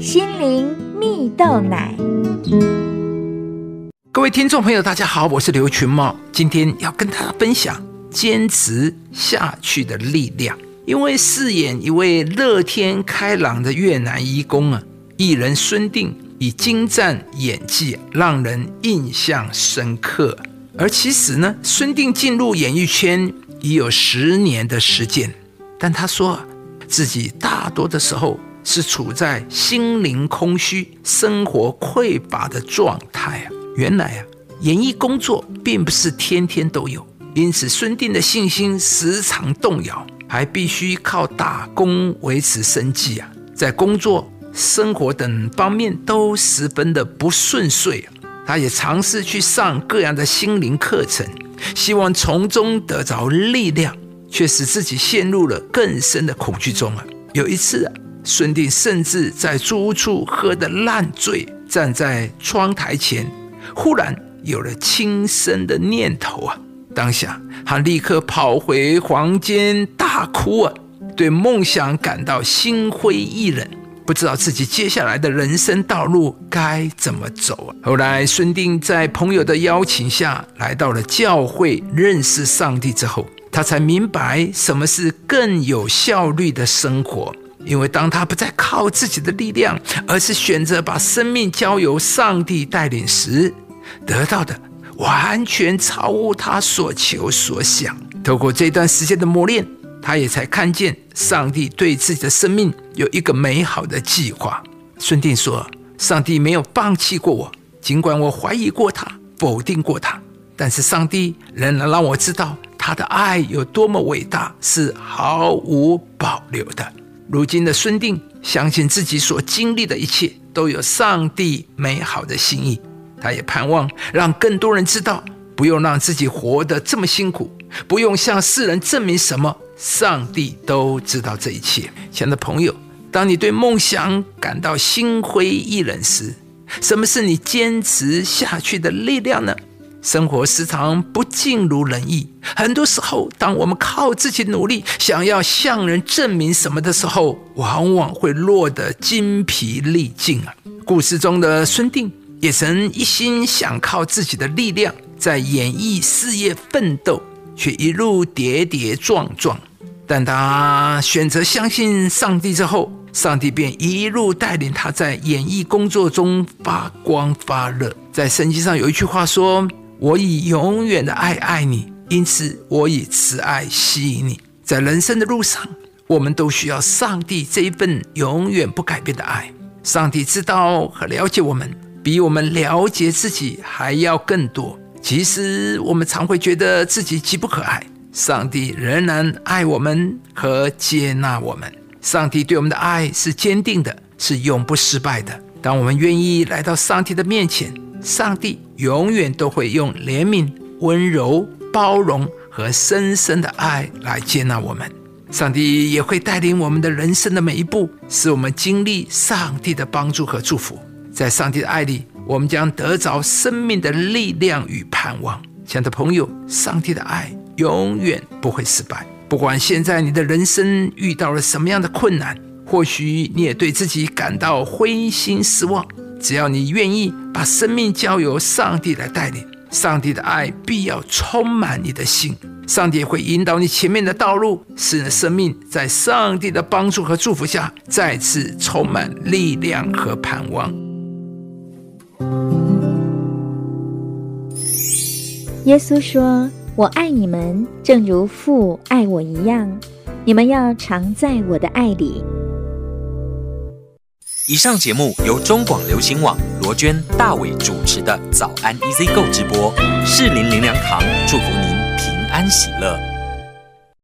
心灵蜜豆奶。各位听众朋友，大家好，我是刘群茂，今天要跟大家分享坚持下去的力量。因为饰演一位乐天开朗的越南义工啊，艺人孙定以精湛演技让人印象深刻。而其实呢，孙定进入演艺圈已有十年的时间，但他说自己大多的时候是处在心灵空虚、生活匮乏的状态啊。原来啊，演艺工作并不是天天都有，因此孙定的信心时常动摇，还必须靠打工维持生计啊。在工作、生活等方面都十分的不顺遂啊。他也尝试去上各样的心灵课程，希望从中得着力量，却使自己陷入了更深的恐惧中啊！有一次啊，孙定甚至在租屋处喝得烂醉，站在窗台前，忽然有了轻生的念头啊！当下他立刻跑回房间大哭啊，对梦想感到心灰意冷。不知道自己接下来的人生道路该怎么走啊！后来，孙定在朋友的邀请下来到了教会，认识上帝之后，他才明白什么是更有效率的生活。因为当他不再靠自己的力量，而是选择把生命交由上帝带领时，得到的完全超乎他所求所想。透过这段时间的磨练。他也才看见上帝对自己的生命有一个美好的计划。孙定说：“上帝没有放弃过我，尽管我怀疑过他，否定过他，但是上帝仍然让我知道他的爱有多么伟大，是毫无保留的。”如今的孙定相信自己所经历的一切都有上帝美好的心意，他也盼望让更多人知道，不用让自己活得这么辛苦，不用向世人证明什么。上帝都知道这一切，亲爱的朋友，当你对梦想感到心灰意冷时，什么是你坚持下去的力量呢？生活时常不尽如人意，很多时候，当我们靠自己努力，想要向人证明什么的时候，往往会落得精疲力尽啊。故事中的孙定也曾一心想靠自己的力量在演艺事业奋斗，却一路跌跌撞撞。但他选择相信上帝之后，上帝便一路带领他在演艺工作中发光发热。在圣经上有一句话说：“我以永远的爱爱你，因此我以慈爱吸引你。”在人生的路上，我们都需要上帝这一份永远不改变的爱。上帝知道和了解我们，比我们了解自己还要更多。其实我们常会觉得自己极不可爱。上帝仍然爱我们和接纳我们。上帝对我们的爱是坚定的，是永不失败的。当我们愿意来到上帝的面前，上帝永远都会用怜悯、温柔、包容和深深的爱来接纳我们。上帝也会带领我们的人生的每一步，使我们经历上帝的帮助和祝福。在上帝的爱里，我们将得着生命的力量与盼望。亲爱的朋友，上帝的爱。永远不会失败。不管现在你的人生遇到了什么样的困难，或许你也对自己感到灰心失望。只要你愿意把生命交由上帝来带领，上帝的爱必要充满你的心。上帝会引导你前面的道路，使你的生命在上帝的帮助和祝福下，再次充满力量和盼望。耶稣说。我爱你们，正如父爱我一样。你们要常在我的爱里。以上节目由中广流行网罗娟、大伟主持的早安 Easy 购直播，适林林良堂祝福您平安喜乐。